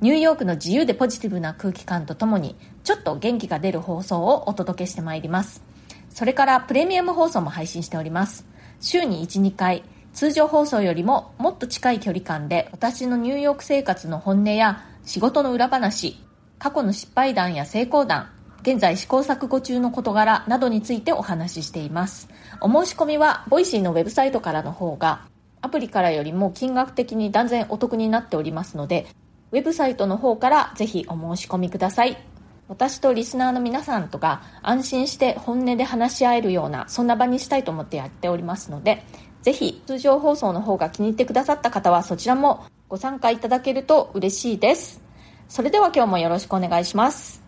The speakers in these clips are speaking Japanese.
ニューヨークの自由でポジティブな空気感とともにちょっと元気が出る放送をお届けしてまいります。それからプレミアム放送も配信しております。週に12回通常放送よりももっと近い距離感で私のニューヨーク生活の本音や仕事の裏話過去の失敗談や成功談現在試行錯誤中の事柄などについてお話ししています。お申し込みはボイシーのウェブサイトからの方がアプリからよりも金額的に断然お得になっておりますのでウェブサイトの方からぜひお申し込みください。私とリスナーの皆さんとか安心して本音で話し合えるようなそんな場にしたいと思ってやっておりますのでぜひ通常放送の方が気に入ってくださった方はそちらもご参加いただけると嬉しいです。それでは今日もよろしくお願いします。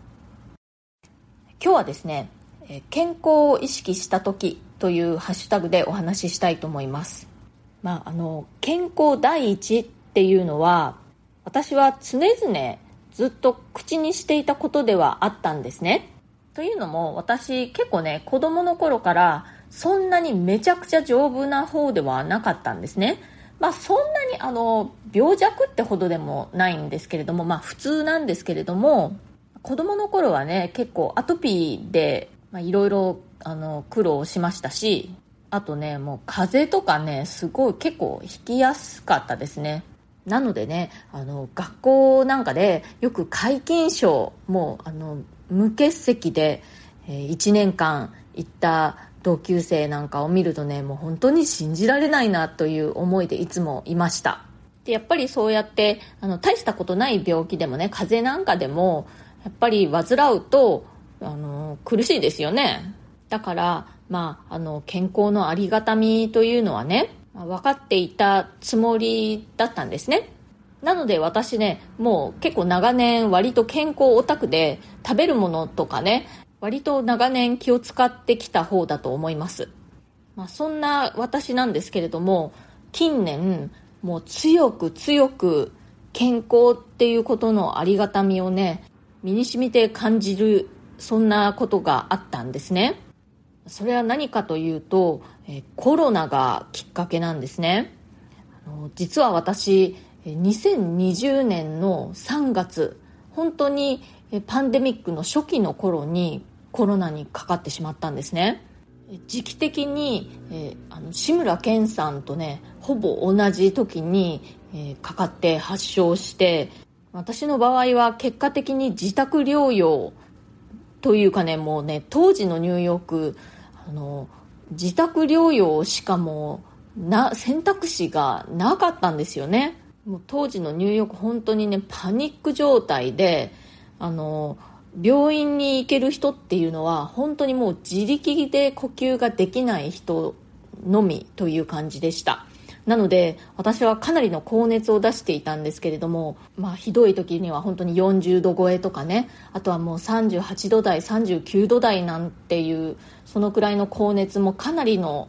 今日はですね健康を意識した時というハッシュタグでお話ししたいと思います。まああの健康第一っていうのは私は常々ずっと口にしていたことではあったんですね。というのも私結構ね子供の頃からそんなにめちゃくちゃ丈夫な方ではなかったんですね。まあそんなにあの病弱ってほどでもないんですけれどもまあ普通なんですけれども子供の頃はね結構アトピーでいろいろ苦労しましたしあとねもう風邪とかねすごい結構引きやすかったですねなのでねあの学校なんかでよく皆勤賞もうあの無欠席で、え、1年間行った同級生なんかを見るとねもう本当に信じられないなという思いでいつもいました。でやっぱりそうやってあの大したことない病気でもね風邪なんかでもやっぱり患うとあの苦しいですよね。だからまああの健康のありがたみというのはね分かっていたつもりだったんですね。なので私ね、もう結構長年割と健康オタクで食べるものとかね、割と長年気を使ってきた方だと思います。まあ、そんな私なんですけれども、近年もう強く強く健康っていうことのありがたみをね、身に染みて感じる、そんなことがあったんですね。それは何かというと、えコロナがきっかけなんですね。あの実は私2020年の3月本当にパンデミックの初期の頃にコロナにかかってしまったんですね。時期的に、えー、あの志村けんさんとねほぼ同じ時に、えー、かかって発症して私の場合は結果的に自宅療養というかねもうね当時のニューヨークあの自宅療養しかもな選択肢がなかったんですよね。もう当時のニューヨーク本当にねパニック状態であの病院に行ける人っていうのは本当にもう自力で呼吸ができない人のみという感じでした。なので私はかなりの高熱を出していたんですけれども、まあ、ひどい時には本当に40度超えとかねあとはもう38度台39度台なんていうそのくらいの高熱もかなりの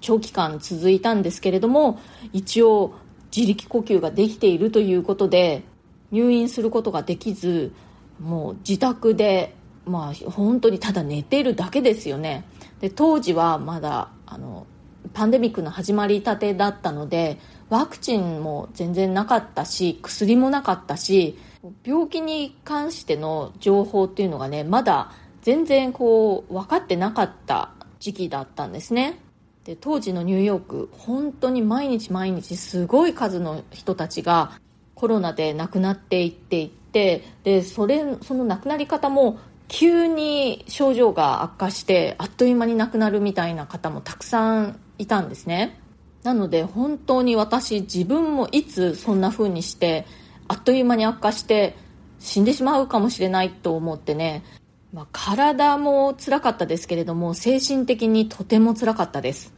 長期間続いたんですけれども一応自力呼吸ができているということで入院することができずもう自宅でまあ本当にただ寝ているだけですよね。で当時はまだあのパンデミックの始まりたてだったのでワクチンも全然なかったし薬もなかったし病気に関しての情報っていうのがねまだ全然こう分かってなかった時期だったんですね。で当時のニューヨーク本当に毎日毎日すごい数の人たちがコロナで亡くなっていっていってでそれその亡くなり方も急に症状が悪化してあっという間に亡くなるみたいな方もたくさんいたんですね。なので本当に私自分もいつそんな風にしてあっという間に悪化して死んでしまうかもしれないと思ってね、まあ、体も辛かったですけれども精神的にとても辛かったです。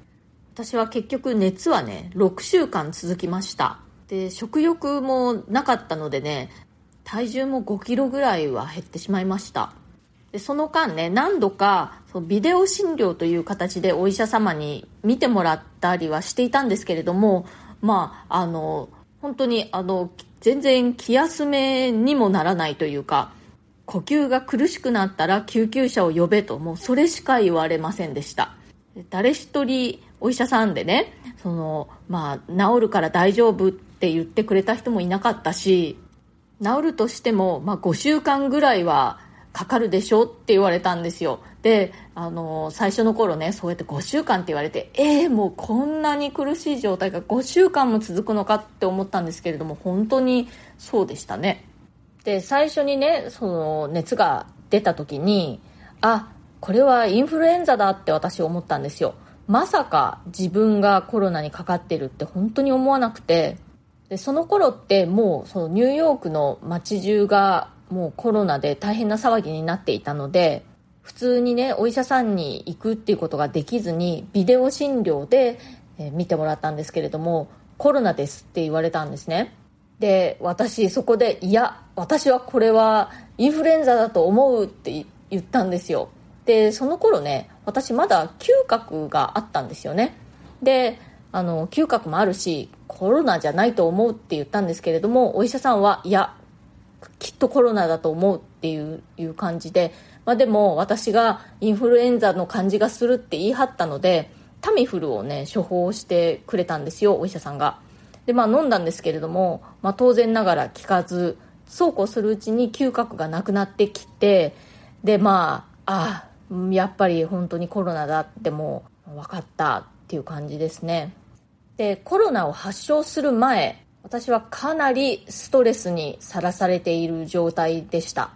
私は結局熱はね6週間続きました。で食欲もなかったのでね体重も5キロぐらいは減ってしまいました。でその間ね何度かビデオ診療という形でお医者様に見てもらったりはしていたんですけれどもまああの本当にあの全然気休めにもならないというか呼吸が苦しくなったら救急車を呼べともうそれしか言われませんでした。誰一人お医者さんでねそのまあ治るから大丈夫って言ってくれた人もいなかったし治るとしても、まあ、5週間ぐらいはかかるでしょ？って言われたんですよ。であの最初の頃ねそうやって5週間って言われてえー、もうこんなに苦しい状態が5週間も続くのかって思ったんですけれども本当にそうでしたね。で最初にねその熱が出た時にあこれはインフルエンザだって私思ったんですよ。まさか自分がコロナにかかってるって本当に思わなくて。でその頃ってもうそのニューヨークの街中がもうコロナで大変な騒ぎになっていたので普通にねお医者さんに行くっていうことができずにビデオ診療で、え見てもらったんですけれどもコロナですって言われたんですね。で私そこでいや私はこれはインフルエンザだと思うって言ったんですよ。でその頃ね私まだ嗅覚があったんですよね。であの嗅覚もあるしコロナじゃないと思うって言ったんですけれどもお医者さんはいやきっとコロナだと思うっていういう感じで、まあ、でも私がインフルエンザの感じがするって言い張ったのでタミフルをね処方してくれたんですよお医者さんが。でまあ飲んだんですけれども、まあ、当然ながら効かずそうこうするうちに嗅覚がなくなってきてでまああやっぱり本当にコロナだってもう分かったっていう感じですね。でコロナを発症する前私はかなりストレスにさらされている状態でした。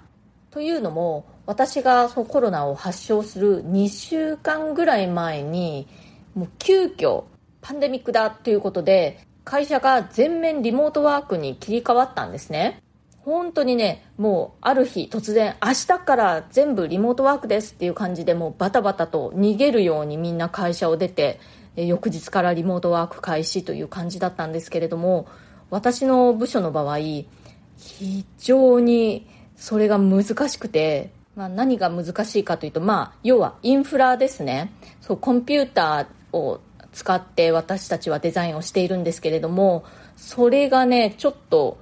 というのも私がそのコロナを発症する2週間ぐらい前にもう急遽パンデミックだということで会社が全面リモートワークに切り替わったんですね。本当にねもうある日突然明日から全部リモートワークですっていう感じでもうバタバタと逃げるようにみんな会社を出て翌日からリモートワーク開始という感じだったんですけれども私の部署の場合非常にそれが難しくて、まあ、何が難しいかというと、まあ、要はインフラですね。そうコンピューターを使って私たちはデザインをしているんですけれどもそれがねちょっと、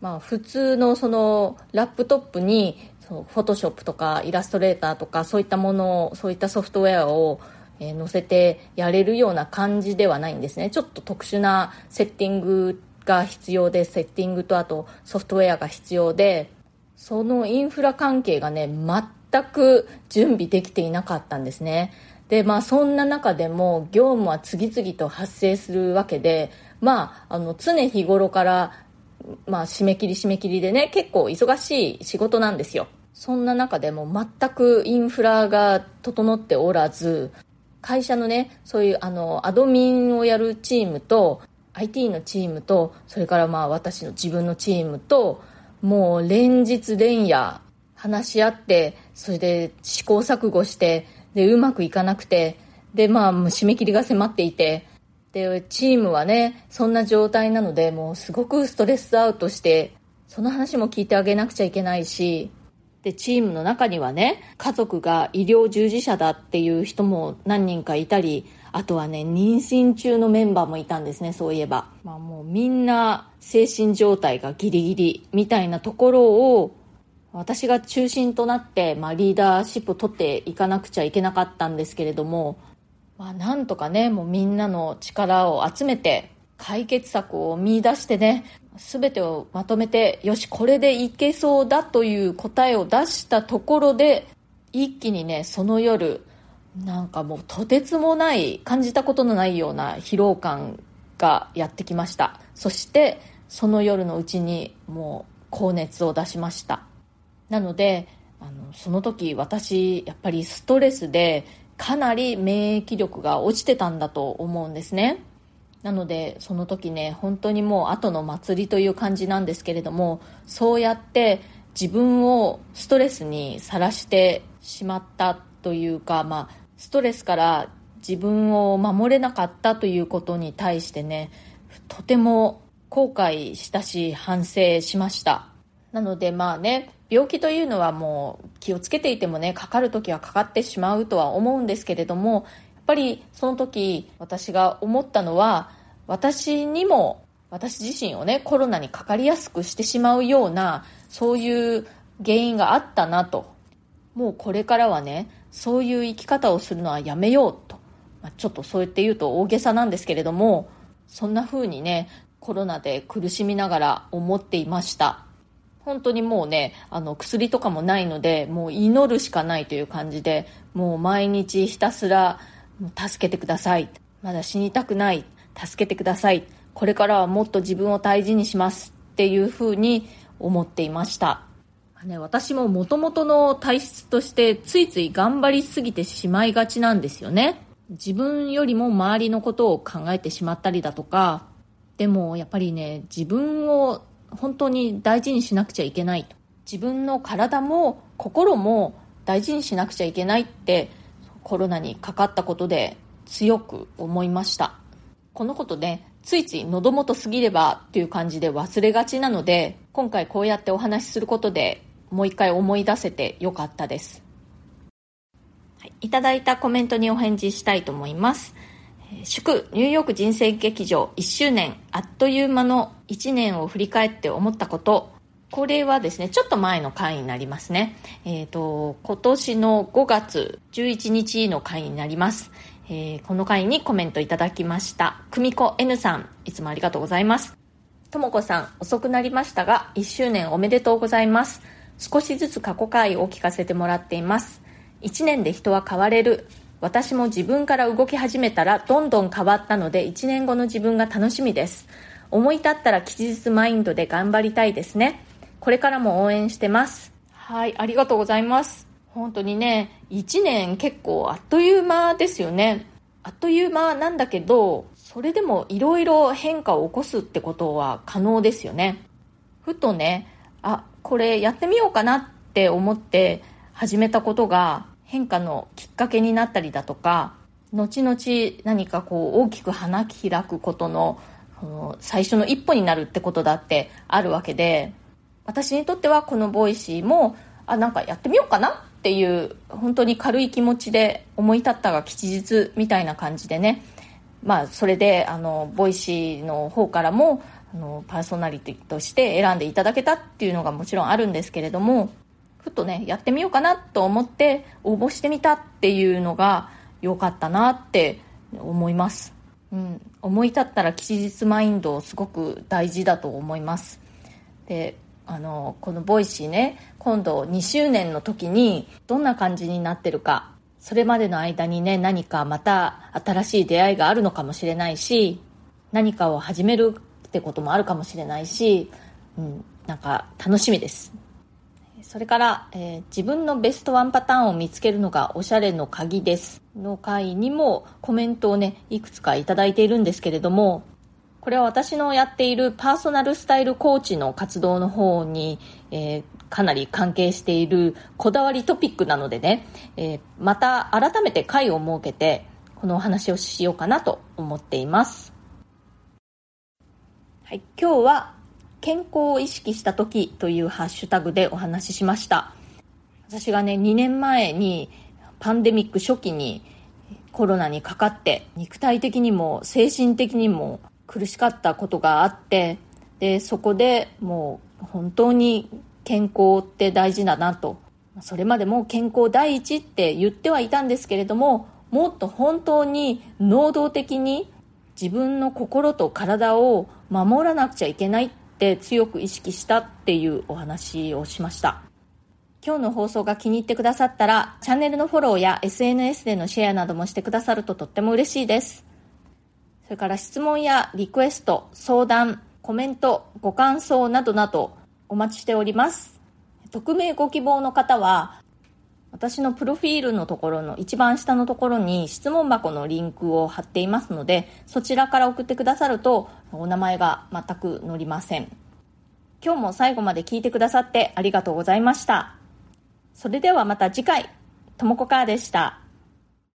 まあ、普通のそのラップトップにそうフォトショップとかイラストレーターとかそういったものをそういったソフトウェアをえ載せてやれるような感じではないんですね。ちょっと特殊なセッティングが必要でセッティングとあとソフトウェアが必要でそのインフラ関係がね全く準備できていなかったんですね。でまあそんな中でも業務は次々と発生するわけでまああの常日頃からまあ締め切り締め切りでね結構忙しい仕事なんですよ。そんな中でも全くインフラが整っておらず会社のねそういうあのアドミンをやるチームと IT のチームとそれからまあ私の自分のチームともう連日連夜話し合ってそれで試行錯誤してでうまくいかなくてでまあ締め切りが迫っていてでチームはねそんな状態なのでもうすごくストレスアウトしてその話も聞いてあげなくちゃいけないしでチームの中にはね家族が医療従事者だっていう人も何人かいたりあとはね、妊娠中のメンバーもいたんですね、そういえば。まあもうみんな精神状態がギリギリみたいなところを私が中心となって、まあ、リーダーシップを取っていかなくちゃいけなかったんですけれども、まあ、なんとかね、もうみんなの力を集めて、解決策を見出してね、全てをまとめて、よし、これでいけそうだという答えを出したところで、一気にね、その夜、なんかもうとてつもない感じたことのないような疲労感がやってきました。そしてその夜のうちにもう高熱を出しました。なのであのその時私やっぱりストレスでかなり免疫力が落ちてたんだと思うんですね。なのでその時ね本当にもう後の祭りという感じなんですけれどもそうやって自分をストレスにさらしてしまったというか、まあ、ストレスから自分を守れなかったということに対してねとても後悔したし反省しました。なのでまあね病気というのはもう気をつけていてもねかかる時はかかってしまうとは思うんですけれどもぱりその時私が思ったのは私にも私自身をねコロナにかかりやすくしてしまうようなそういう原因があったなと。もうこれからはねそういう生き方をするのはやめようと、まあ、ちょっとそうやって言うと大げさなんですけれどもそんな風にねコロナで苦しみながら思っていました。本当にもうねあの薬とかもないのでもう祈るしかないという感じでもう毎日ひたすら助けてください。まだ死にたくない。助けてください。これからはもっと自分を大事にしますっていうふうに思っていました。ね、私ももともとの体質としてついつい頑張りすぎてしまいがちなんですよね。自分よりも周りのことを考えてしまったりだとか、でもやっぱりね、自分を本当に大事にしなくちゃいけないと。自分の体も心も大事にしなくちゃいけないってコロナにかかったことで強く思いました。このことで、ついつい喉元過ぎればっていう感じで忘れがちなので、今回こうやってお話しすることでもう一回思い出せてよかったです。はい、いただいたコメントにお返事したいと思います。祝ニューヨーク人生劇場1周年あっという間の1年を振り返って思ったことこれはですねちょっと前の回になりますね。えっ、ー、と今年の5月11日の回になります、えー、この回にコメントいただきました。久美子 N さんいつもありがとうございます。ともこさん遅くなりましたが1周年おめでとうございます。少しずつ過去回を聞かせてもらっています。1年で人は変われる。私も自分から動き始めたらどんどん変わったので1年後の自分が楽しみです。思い立ったら吉日マインドで頑張りたいですね。これからも応援してます。はいありがとうございます。本当にね1年結構あっという間ですよね。あっという間なんだけどそれでもいろいろ変化を起こすってことは可能ですよね。ふとねあこれやってみようかなって思って始めたことが変化のきっかけになったりだとか後々何かこう大きく花開くことの最初の一歩になるってことだってあるわけで私にとってはこのボイシーもあなんかやってみようかな？っていう本当に軽い気持ちで思い立ったが吉日みたいな感じでね。まあそれであのボイシーの方からもあのパーソナリティとして選んでいただけたっていうのがもちろんあるんですけれどもふとねやってみようかなと思って応募してみたっていうのが良かったなって思います、うん、思い立ったら吉日マインドすごく大事だと思います。であのこのボイシーね今度2周年の時にどんな感じになってるかそれまでの間にね何かまた新しい出会いがあるのかもしれないし何かを始めるってこともあるかもしれないし、うん、なんか楽しみです。それから、えー、自分のベストワンパターンを見つけるのがおしゃれの鍵ですの回にもコメントをね、いくつかいただいているんですけれども、これは私のやっているパーソナルスタイルコーチの活動の方に、えー、かなり関係しているこだわりトピックなのでね、えー、また改めて回を設けて、このお話をしようかなと思っています。はい、今日は健康を意識した時というハッシュタグでお話ししました私がね2年前にパンデミック初期にコロナにかかって肉体的にも精神的にも苦しかったことがあってでそこでもう本当に健康って大事だなと。それまでも健康第一って言ってはいたんですけれどももっと本当に能動的に自分の心と体を守らなくちゃいけないって強く意識したっていうお話をしました。今日の放送が気に入ってくださったらチャンネルのフォローや SNS でのシェアなどもしてくださるととっても嬉しいです。れから質問やリクエスト相談コメントご感想などなどお待ちしております匿名ご希望の方は私のプロフィールのところの一番下のところに質問箱のリンクを貼っていますので、そちらから送ってくださるとお名前が全く載りません。今日も最後まで聞いてくださってありがとうございました。それではまた次回、ともこかーでした。